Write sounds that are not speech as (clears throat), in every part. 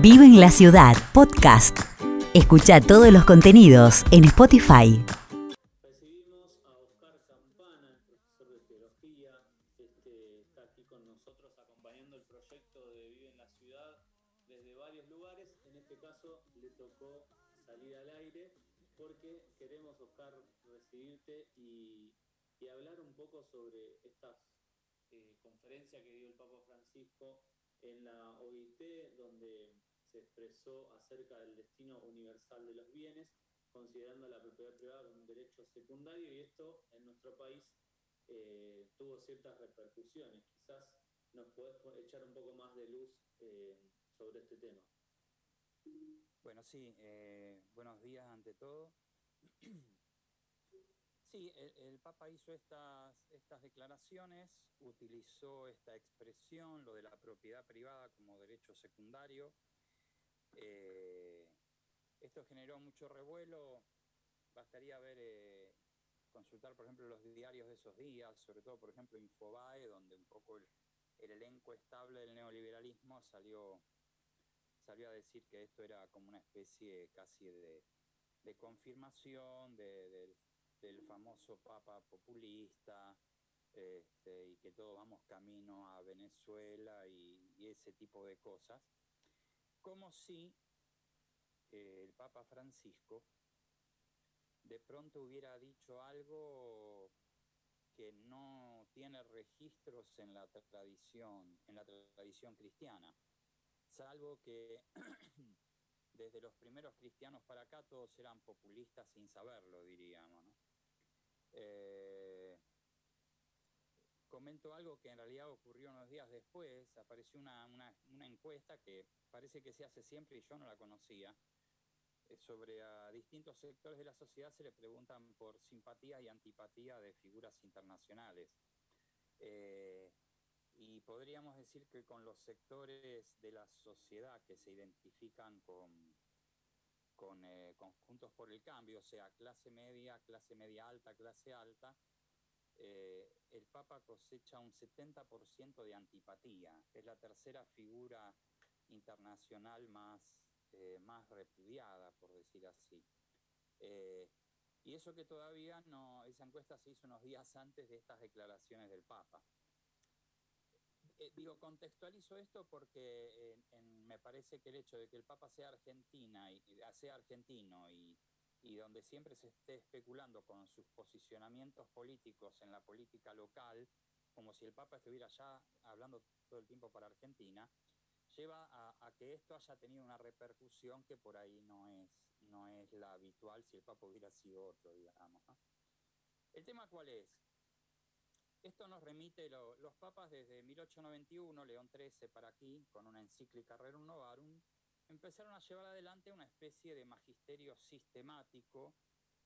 Vive en la ciudad, podcast. Escucha todos los contenidos en Spotify. Recibimos a Oscar Campana, el profesor de teología, este, está aquí con nosotros acompañando el proyecto de Vive en la Ciudad desde varios lugares. En este caso le tocó salir al aire porque queremos, Oscar, recibirte y, y hablar un poco sobre estas eh, conferencias que dio el Papa Francisco en la OIT, expresó acerca del destino universal de los bienes, considerando la propiedad privada como un derecho secundario, y esto en nuestro país eh, tuvo ciertas repercusiones. Quizás nos podés echar un poco más de luz eh, sobre este tema. Bueno, sí, eh, buenos días ante todo. (clears throat) Sí, el, el, Papa hizo estas, estas declaraciones, utilizó esta expresión, lo de la propiedad privada como derecho secundario. Eh, esto generó mucho revuelo. Bastaría ver, eh, consultar, por ejemplo, los diarios de esos días, sobre todo, por ejemplo, Infobae, donde un poco el, el elenco estable del neoliberalismo salió, salió a decir que esto era como una especie casi de, de confirmación de, del famoso Papa populista este, y que todos vamos camino a Venezuela y ese tipo de cosas, como si eh, el Papa Francisco de pronto hubiera dicho algo que no tiene registros en la tradición, en la tradición cristiana, salvo que (clears throat) desde los primeros cristianos para acá todos eran populistas sin saberlo, diríamos. ¿no? Eh, comento algo que en realidad ocurrió unos días después, apareció una, una, una, encuesta que parece que se hace siempre y yo no la conocía, eh, sobre a distintos sectores de la sociedad se le preguntan por simpatía y antipatía de figuras internacionales. Eh, y podríamos decir que con los sectores de la sociedad que se identifican con, con eh, conjuntos por el cambio, o sea, clase media, clase media alta, clase alta, eh, el Papa cosecha un 70% de antipatía. Es la tercera figura internacional más, eh, más repudiada, por decir así. Eh, y eso que todavía no, esa encuesta se hizo unos días antes de estas declaraciones del Papa. Digo, contextualizo esto porque me parece que el hecho de que el Papa sea argentina y, sea argentino y, y, donde siempre se esté especulando con sus posicionamientos políticos en la política local, como si el Papa estuviera ya hablando todo el tiempo para Argentina, lleva a, que esto haya tenido una repercusión que por ahí no es, no es la habitual si el Papa hubiera sido otro, digamos. ¿El tema cuál es? Esto nos remite lo, los papas desde 1891, León XIII para aquí, con una encíclica Rerum Novarum, empezaron a llevar adelante una especie de magisterio sistemático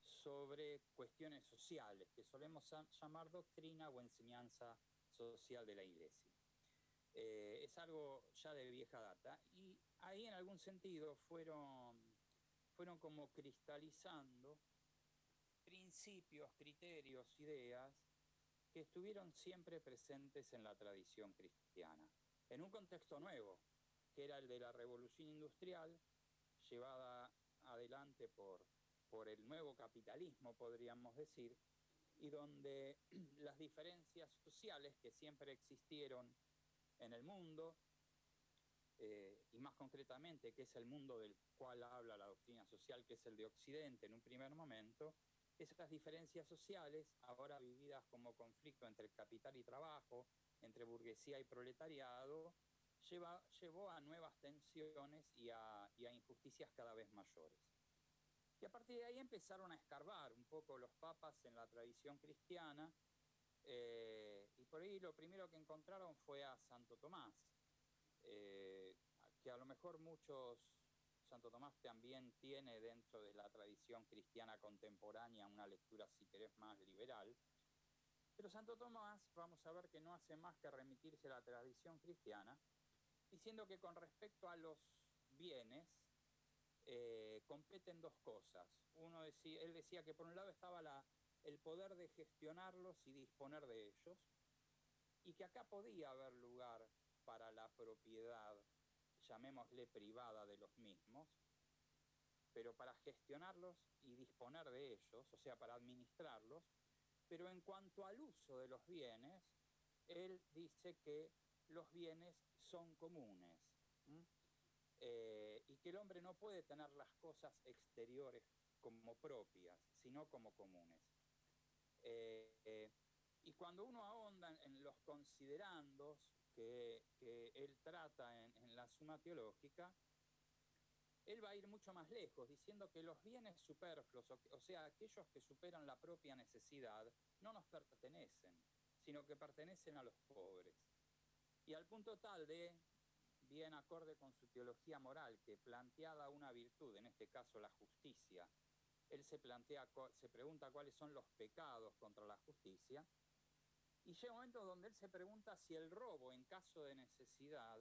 sobre cuestiones sociales, que solemos llamar doctrina o enseñanza social de la Iglesia. Eh, es algo ya de vieja data y ahí en algún sentido fueron, fueron como cristalizando principios, criterios, ideas que estuvieron siempre presentes en la tradición cristiana, en un contexto nuevo, que era el de la revolución industrial, llevada adelante por, por el nuevo capitalismo, podríamos decir, y donde (clears throat) las diferencias sociales que siempre existieron en el mundo, eh, y más concretamente, que es el mundo del cual habla la doctrina social, que es el de Occidente en un primer momento, esas diferencias sociales, ahora vividas como conflicto entre capital y trabajo, entre burguesía y proletariado, lleva, llevó a nuevas tensiones y a, y a, injusticias cada vez mayores. Y a partir de ahí empezaron a escarbar un poco los papas en la tradición cristiana, eh, y por ahí lo primero que encontraron fue a Santo Tomás, eh, que a lo mejor muchos Santo Tomás también tiene dentro de la tradición cristiana contemporánea una lectura, si querés, más liberal. Pero Santo Tomás, vamos a ver que no hace más que remitirse a la tradición cristiana, diciendo que con respecto a los bienes, eh, competen dos cosas. Uno decía, él decía que por un lado estaba la, el poder de gestionarlos y disponer de ellos, y que acá podía haber lugar para la propiedad llamémosle privada de los mismos, pero para gestionarlos y disponer de ellos, o sea, para administrarlos, pero en cuanto al uso de los bienes, él dice que los bienes son comunes eh, y que el hombre no puede tener las cosas exteriores como propias, sino como comunes. Eh, eh, y cuando uno ahonda en, los considerandos que, él trata en la suma teológica, él va a ir mucho más lejos, diciendo que los bienes superfluos, o, sea, aquellos que superan la propia necesidad, no nos pertenecen, sino que pertenecen a los pobres. Y al punto tal de, bien acorde con su teología moral, que planteada una virtud, en este caso la justicia, él se plantea, se pregunta cuáles son los pecados contra la justicia, y llega un momento donde él se pregunta si el robo en caso de necesidad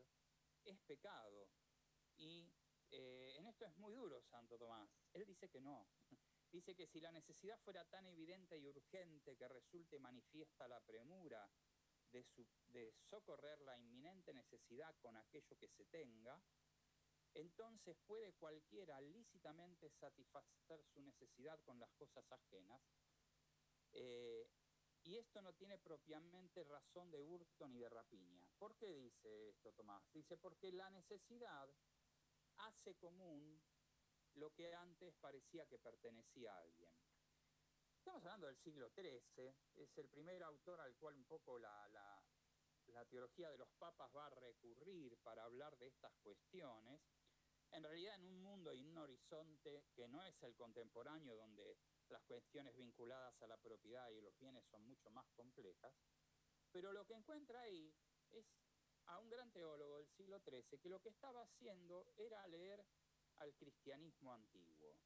es pecado. Y eh, en esto es muy duro Santo Tomás. Él dice que no. (laughs) Dice que si la necesidad fuera tan evidente y urgente que resulte manifiesta la premura de, socorrer la inminente necesidad con aquello que se tenga, entonces puede cualquiera lícitamente satisfacer su necesidad con las cosas ajenas. Eh, y esto no tiene propiamente razón de hurto ni de rapiña. ¿Por qué dice esto Tomás? Dice porque la necesidad hace común lo que antes parecía que pertenecía a alguien. Estamos hablando del siglo XIII, es el primer autor al cual un poco la, la teología de los papas va a recurrir para hablar de estas cuestiones. En realidad en un mundo y en un horizonte que no es el contemporáneo, donde las cuestiones vinculadas a la propiedad y los bienes son mucho más complejas, pero lo que encuentra ahí es a un gran teólogo del siglo XIII que lo que estaba haciendo era leer al cristianismo antiguo,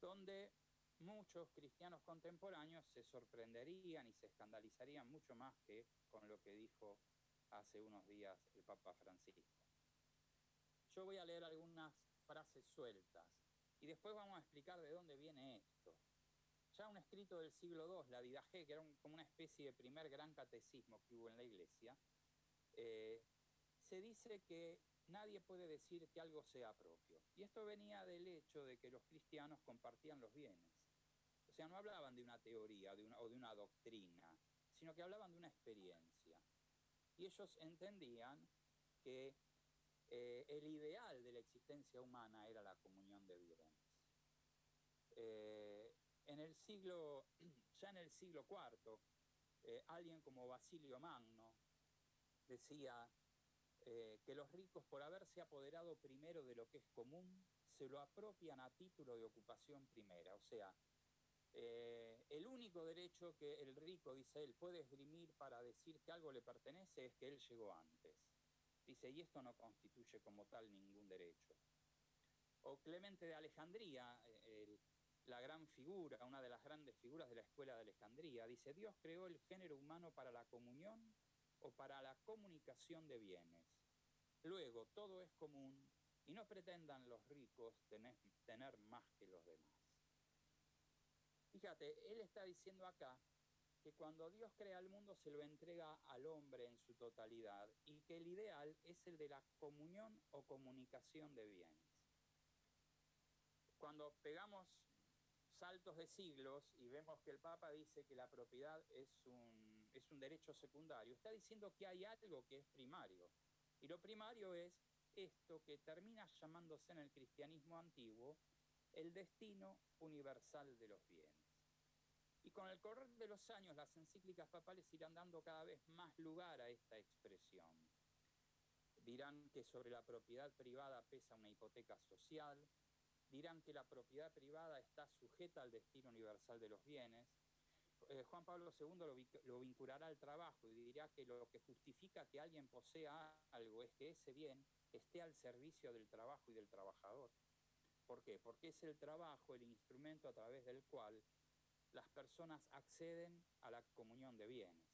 donde muchos cristianos contemporáneos se sorprenderían y se escandalizarían mucho más que con lo que dijo hace unos días el Papa Francisco. Yo voy a leer algunas frases sueltas y después vamos a explicar de dónde viene esto. Ya un escrito del siglo II, la Didaje, que era como una especie de primer gran catecismo que hubo en la iglesia, eh, se dice que nadie puede decir que algo sea propio. Y esto venía del hecho de que los cristianos compartían los bienes. Sea, no hablaban de una teoría o de una doctrina, sino que hablaban de una experiencia. Y ellos entendían que eh, el ideal de la existencia humana era la comunión de bienes. Eh, en el siglo, (clears throat) ya en el siglo IV, alguien como Basilio Magno, decía eh, que los ricos, por haberse apoderado primero de lo que es común, se lo apropian a título de ocupación primera. O sea, eh, el único derecho que el rico, dice él, puede esgrimir para decir que algo le pertenece es que él llegó antes. Dice, y esto no constituye como tal ningún derecho. O Clemente de Alejandría, eh, la gran figura, una de las grandes figuras de la escuela de Alejandría, dice, Dios creó el género humano para la comunión o para la comunicación de bienes. Luego, todo es común y no pretendan los ricos tener, tener más que los demás. Fíjate, él está diciendo acá que cuando Dios crea el mundo se lo entrega al hombre en su totalidad y que el ideal es el de la comunión o comunicación de bienes. Cuando pegamos saltos de siglos y vemos que el Papa dice que la propiedad es un, es un derecho secundario, está diciendo que hay algo que es primario. Y lo primario es esto que termina llamándose en el cristianismo antiguo el destino universal de los bienes. Y con el correr de los años las encíclicas papales irán dando cada vez más lugar a esta expresión. Dirán que sobre la propiedad privada pesa una hipoteca social, dirán que la propiedad privada está sujeta al destino universal de los bienes. Eh, Juan Pablo II lo, lo, vinculará al trabajo y dirá que lo que justifica que alguien posea algo es que ese bien esté al servicio del trabajo y del trabajador. ¿Por qué? Porque es el trabajo el instrumento a través del cual las personas acceden a la comunión de bienes.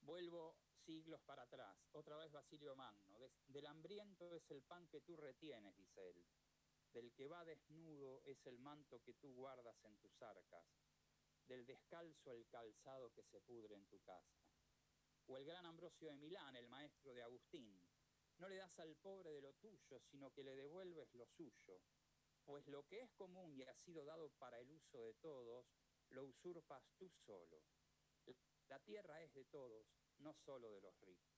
Vuelvo siglos para atrás, otra vez Basilio Magno, del hambriento es el pan que tú retienes, dice él, del que va desnudo es el manto que tú guardas en tus arcas, del descalzo el calzado que se pudre en tu casa. O el gran Ambrosio de Milán, el maestro de Agustín, no le das al pobre de lo tuyo, sino que le devuelves lo suyo. Pues lo que es común y ha sido dado para el uso de todos, lo usurpas tú solo. La tierra es de todos, no solo de los ricos.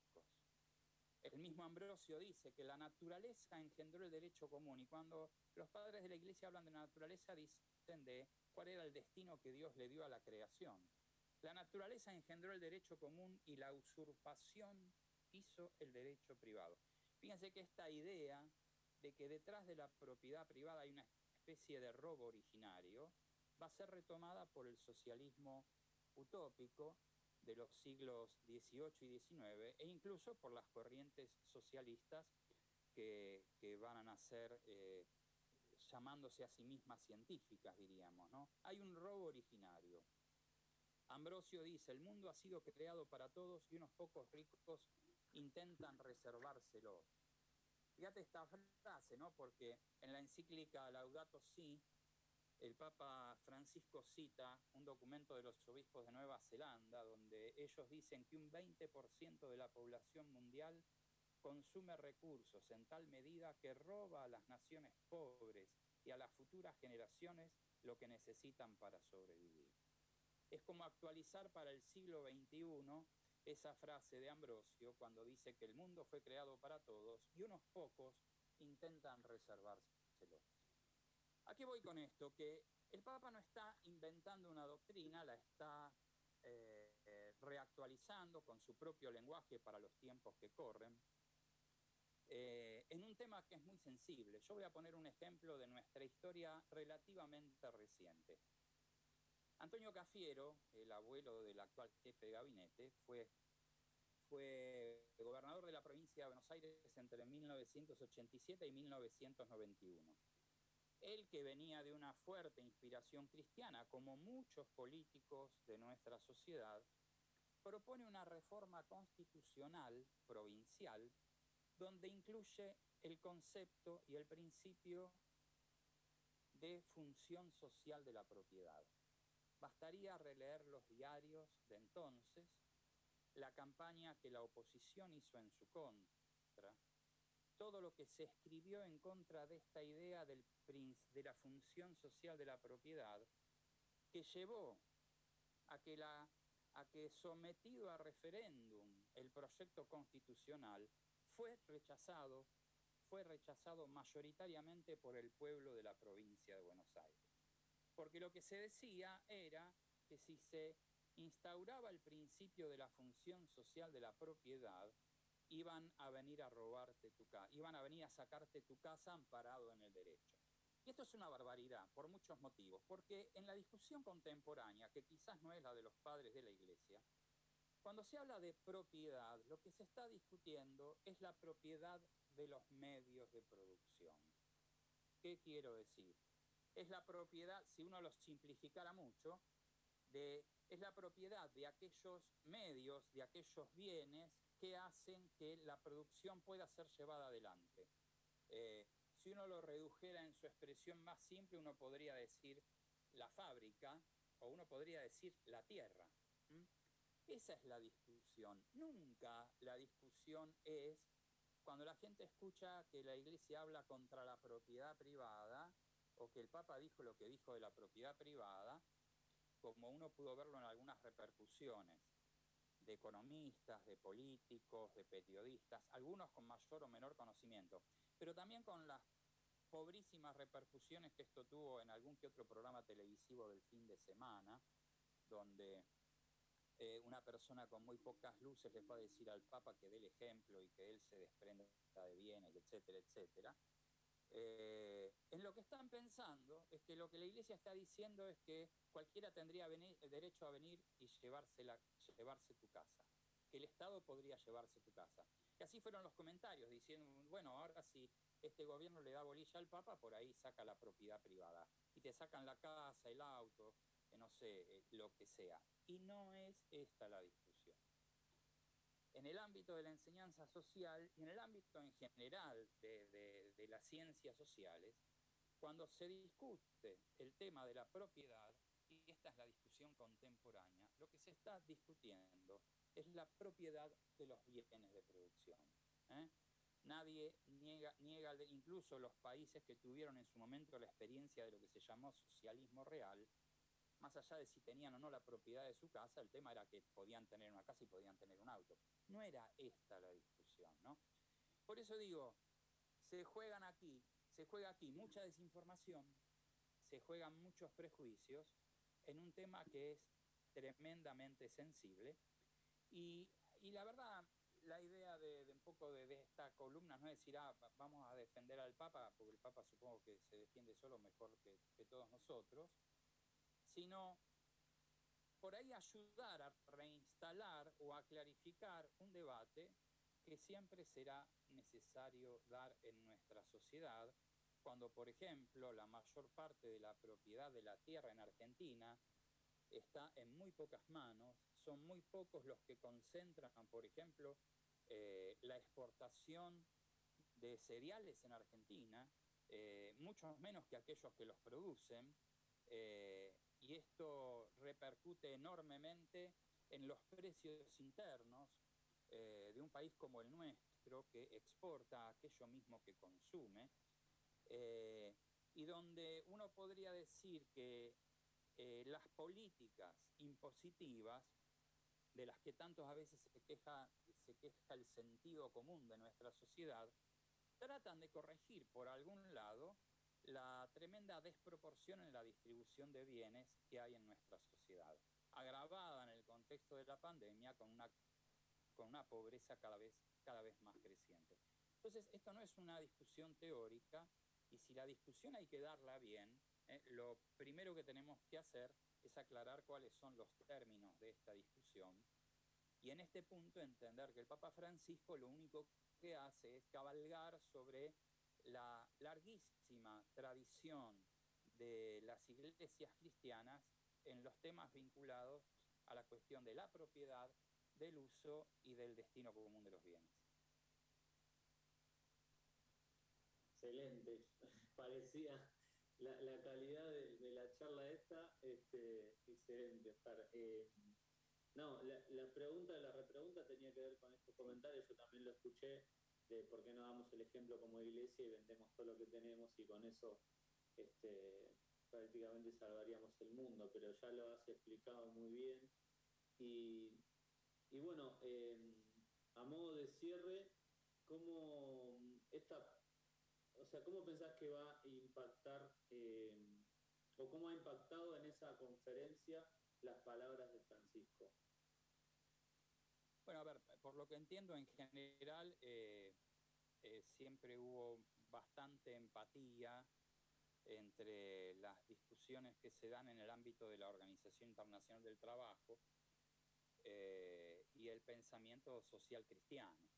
El mismo Ambrosio dice que la naturaleza engendró el derecho común y cuando los padres de la iglesia hablan de naturaleza dicen de cuál era el destino que Dios le dio a la creación. La naturaleza engendró el derecho común y la usurpación hizo el derecho privado. Fíjense que esta idea de que detrás de la propiedad privada hay una especie de robo originario va a ser retomada por el socialismo utópico de los siglos XVIII y XIX e incluso por las corrientes socialistas que, van a nacer eh, llamándose a sí mismas científicas, diríamos. ¿no? Hay un robo originario. Ambrosio dice, el mundo ha sido creado para todos y unos pocos ricos intentan reservárselo. Fíjate esta frase, ¿no? Porque en la encíclica Laudato Si, el Papa Francisco cita un documento de los obispos de Nueva Zelanda donde ellos dicen que un 20% de la población mundial consume recursos en tal medida que roba a las naciones pobres y a las futuras generaciones lo que necesitan para sobrevivir. Es como actualizar para el siglo XXI esa frase de Ambrosio cuando dice que el mundo fue creado para todos y unos pocos intentan reservárselo. ¿A qué voy con esto? Que el Papa no está inventando una doctrina, la está eh, reactualizando con su propio lenguaje para los tiempos que corren, eh, en un tema que es muy sensible. Yo voy a poner un ejemplo de nuestra historia relativamente reciente. Antonio Cafiero, el abuelo del actual jefe de gabinete, fue, fue gobernador de la provincia de Buenos Aires entre 1987 y 1991. Él que venía de una fuerte inspiración cristiana, como muchos políticos de nuestra sociedad, propone una reforma constitucional provincial donde incluye el concepto y el principio de función social de la propiedad. Bastaría releer los diarios de entonces, la campaña que la oposición hizo en su contra, todo lo que se escribió en contra de esta idea del, de la función social de la propiedad, que llevó a que, la, a que sometido a referéndum el proyecto constitucional fue rechazado, fue rechazado mayoritariamente por el pueblo de la provincia de Buenos Aires porque lo que se decía era que si se instauraba el principio de la función social de la propiedad, iban a venir a robarte tu casa, iban a venir a sacarte tu casa amparado en el derecho. Y esto es una barbaridad por muchos motivos, porque en la discusión contemporánea, que quizás no es la de los padres de la Iglesia, cuando se habla de propiedad, lo que se está discutiendo es la propiedad de los medios de producción. ¿Qué quiero decir? Es la propiedad, si uno lo simplificara mucho, de, es la propiedad de aquellos medios, de aquellos bienes que hacen que la producción pueda ser llevada adelante. Eh, si uno lo redujera en su expresión más simple, uno podría decir la fábrica o uno podría decir la tierra. Esa es la discusión. Nunca la discusión es cuando la gente escucha que la iglesia habla contra la propiedad privada, o que el Papa dijo lo que dijo de la propiedad privada, como uno pudo verlo en algunas repercusiones de economistas, de políticos, de periodistas, algunos con mayor o menor conocimiento, pero también con las pobrísimas repercusiones que esto tuvo en algún que otro programa televisivo del fin de semana, donde eh, una persona con muy pocas luces le fue a decir al Papa que dé el ejemplo y que él se desprenda de bienes, etcétera, etcétera. Eh, en lo que están pensando es que lo que la iglesia está diciendo es que cualquiera tendría derecho a venir y llevarse, llevarse tu casa, que el Estado podría llevarse tu casa. Y así fueron los comentarios, diciendo, bueno, ahora si este gobierno le da bolilla al Papa, por ahí saca la propiedad privada. Y te sacan la casa, el auto, eh, no sé, eh, lo que sea. Y no es esta la discusión en el ámbito de la enseñanza social y en el ámbito en general de, las ciencias sociales, cuando se discute el tema de la propiedad, y esta es la discusión contemporánea, lo que se está discutiendo es la propiedad de los bienes de producción. ¿eh? Nadie niega, niega, incluso los países que tuvieron en su momento la experiencia de lo que se llamó socialismo real, más allá de si tenían o no la propiedad de su casa, el tema era que podían tener una casa y podían tener un auto. No era esta la discusión, ¿no? Por eso digo, se juegan aquí, se juega aquí mucha desinformación, se juegan muchos prejuicios en un tema que es tremendamente sensible y, y la verdad, la idea de, un poco de, esta columna no es decir, ah, vamos a defender al Papa, porque el Papa supongo que se defiende solo mejor que, que todos nosotros, sino por ahí ayudar a reinstalar o a clarificar un debate que siempre será necesario dar en nuestra sociedad, cuando, por ejemplo, la mayor parte de la propiedad de la tierra en Argentina está en muy pocas manos, son muy pocos los que concentran, por ejemplo, eh, la exportación de cereales en Argentina, eh, muchos menos que aquellos que los producen, eh, y esto repercute enormemente en los precios internos eh, de un país como el nuestro, que exporta aquello mismo que consume, eh, y donde uno podría decir que eh, las políticas impositivas, de las que tantos a veces se queja, se queja el sentido común de nuestra sociedad, tratan de corregir por algún lado la tremenda desproporción en la distribución de bienes que hay en nuestra sociedad, agravada en el contexto de la pandemia con una, con una pobreza cada vez, cada vez más creciente. Entonces, esto no es una discusión teórica y si la discusión hay que darla bien, eh, lo primero que tenemos que hacer es aclarar cuáles son los términos de esta discusión y en este punto entender que el Papa Francisco lo único que hace es cabalgar sobre la larguísima tradición de las iglesias cristianas en los temas vinculados a la cuestión de la propiedad, del uso y del destino común de los bienes. Excelente, (laughs) parecía la, calidad de, la charla esta, este, excelente, eh, no, la, la, pregunta, la repregunta tenía que ver con estos comentarios, yo también lo escuché, de por qué no damos el ejemplo como iglesia y vendemos todo lo que tenemos y con eso este, prácticamente salvaríamos el mundo, pero ya lo has explicado muy bien. Y, bueno, em, a modo de cierre, ¿cómo esta, o sea, cómo pensás que va a impactar em, o cómo ha impactado en esa conferencia las palabras de Francisco? Bueno, a ver, por lo que entiendo en general, eh, eh, siempre hubo bastante empatía entre las discusiones que se dan en el ámbito de la Organización Internacional del Trabajo eh, y el pensamiento social cristiano.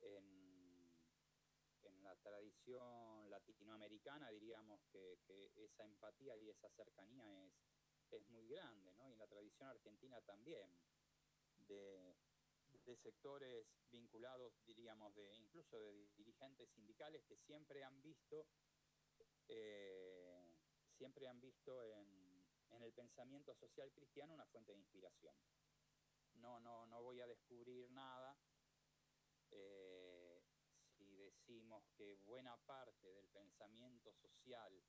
en, la tradición latinoamericana diríamos que, esa empatía y esa cercanía es, es muy grande, ¿no? Y en la tradición argentina también de, sectores vinculados, diríamos, de incluso de dirigentes sindicales que siempre han visto, eh, siempre han visto en, en, el pensamiento social cristiano una fuente de inspiración. No, no, no voy a descubrir nada eh, si decimos que buena parte del pensamiento social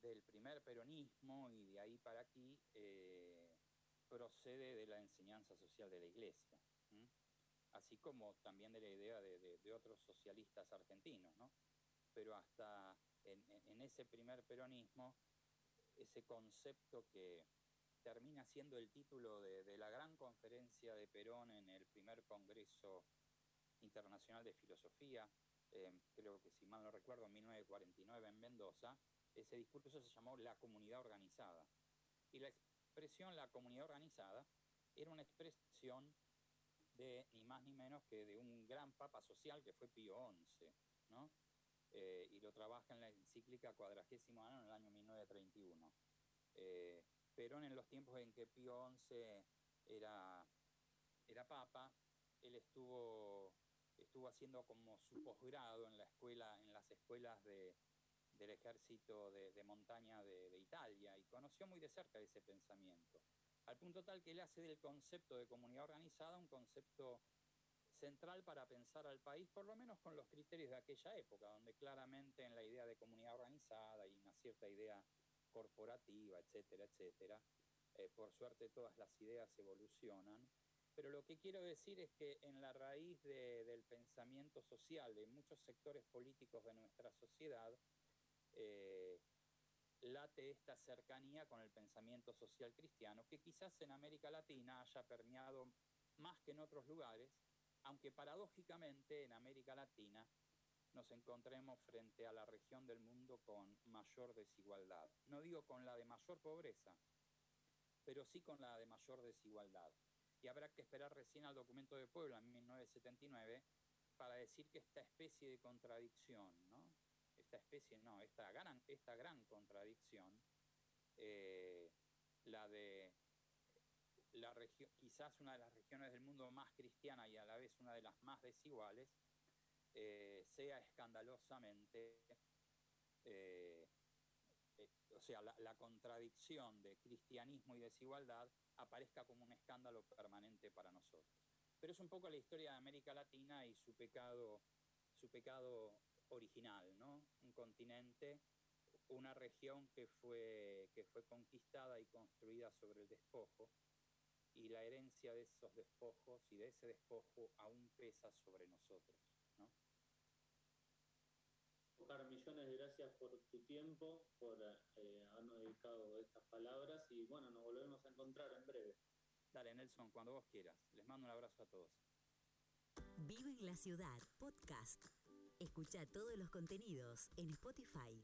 del primer peronismo y de ahí para aquí eh, procede de la enseñanza social de la Iglesia, así como también de la idea de, otros socialistas argentinos, ¿no? Pero hasta en, ese primer peronismo, ese concepto que termina siendo el título de, la gran conferencia de Perón en el primer Congreso Internacional de Filosofía, eh, creo que si mal no recuerdo, en 1949 en Mendoza, ese discurso se llamó La Comunidad Organizada. Y la expresión, la comunidad organizada, era una expresión de ni más ni menos que de un gran papa social que fue Pío XI, ¿no? Eh, y lo trabaja en la encíclica cuadragésimo año en el año 1931. Eh, Perón en los tiempos en que Pío XI era, era papa, él estuvo, estuvo haciendo como su posgrado en la escuela, en las escuelas de, del ejército de, montaña de, Italia y conoció muy de cerca ese pensamiento, al punto tal que él hace del concepto de comunidad organizada un concepto central para pensar al país, por lo menos con los criterios de aquella época, donde claramente en la idea de comunidad organizada y una cierta idea corporativa, etcétera, etcétera, eh, por suerte todas las ideas evolucionan, pero lo que quiero decir es que en la raíz del pensamiento social de muchos sectores políticos de nuestra sociedad, eh, late esta cercanía con el pensamiento social cristiano, que quizás en América Latina haya permeado más que en otros lugares, aunque paradójicamente en América Latina nos encontremos frente a la región del mundo con mayor desigualdad. No digo con la de mayor pobreza, pero sí con la de mayor desigualdad. Y habrá que esperar recién al documento de Puebla en 1979 para decir que esta especie de contradicción, ¿no? Esta especie, no, esta gran, esta gran contradicción, eh, la de la región, quizás una de las regiones del mundo más cristiana y a la vez una de las más desiguales, eh, sea escandalosamente, eh, o sea, la, la, contradicción de cristianismo y desigualdad aparezca como un escándalo permanente para nosotros. Pero es un poco la historia de América Latina y su pecado, su pecado original, ¿no? Un continente, una región que fue, que fue conquistada y construida sobre el despojo, y la herencia de esos despojos y de ese despojo aún pesa sobre nosotros. ¿no? Oscar, millones de gracias por tu tiempo, por eh, habernos dedicado estas palabras y bueno, nos volvemos a encontrar en breve. Dale, Nelson, cuando vos quieras. Les mando un abrazo a todos. Vive en la ciudad, podcast. Escucha todos los contenidos en Spotify.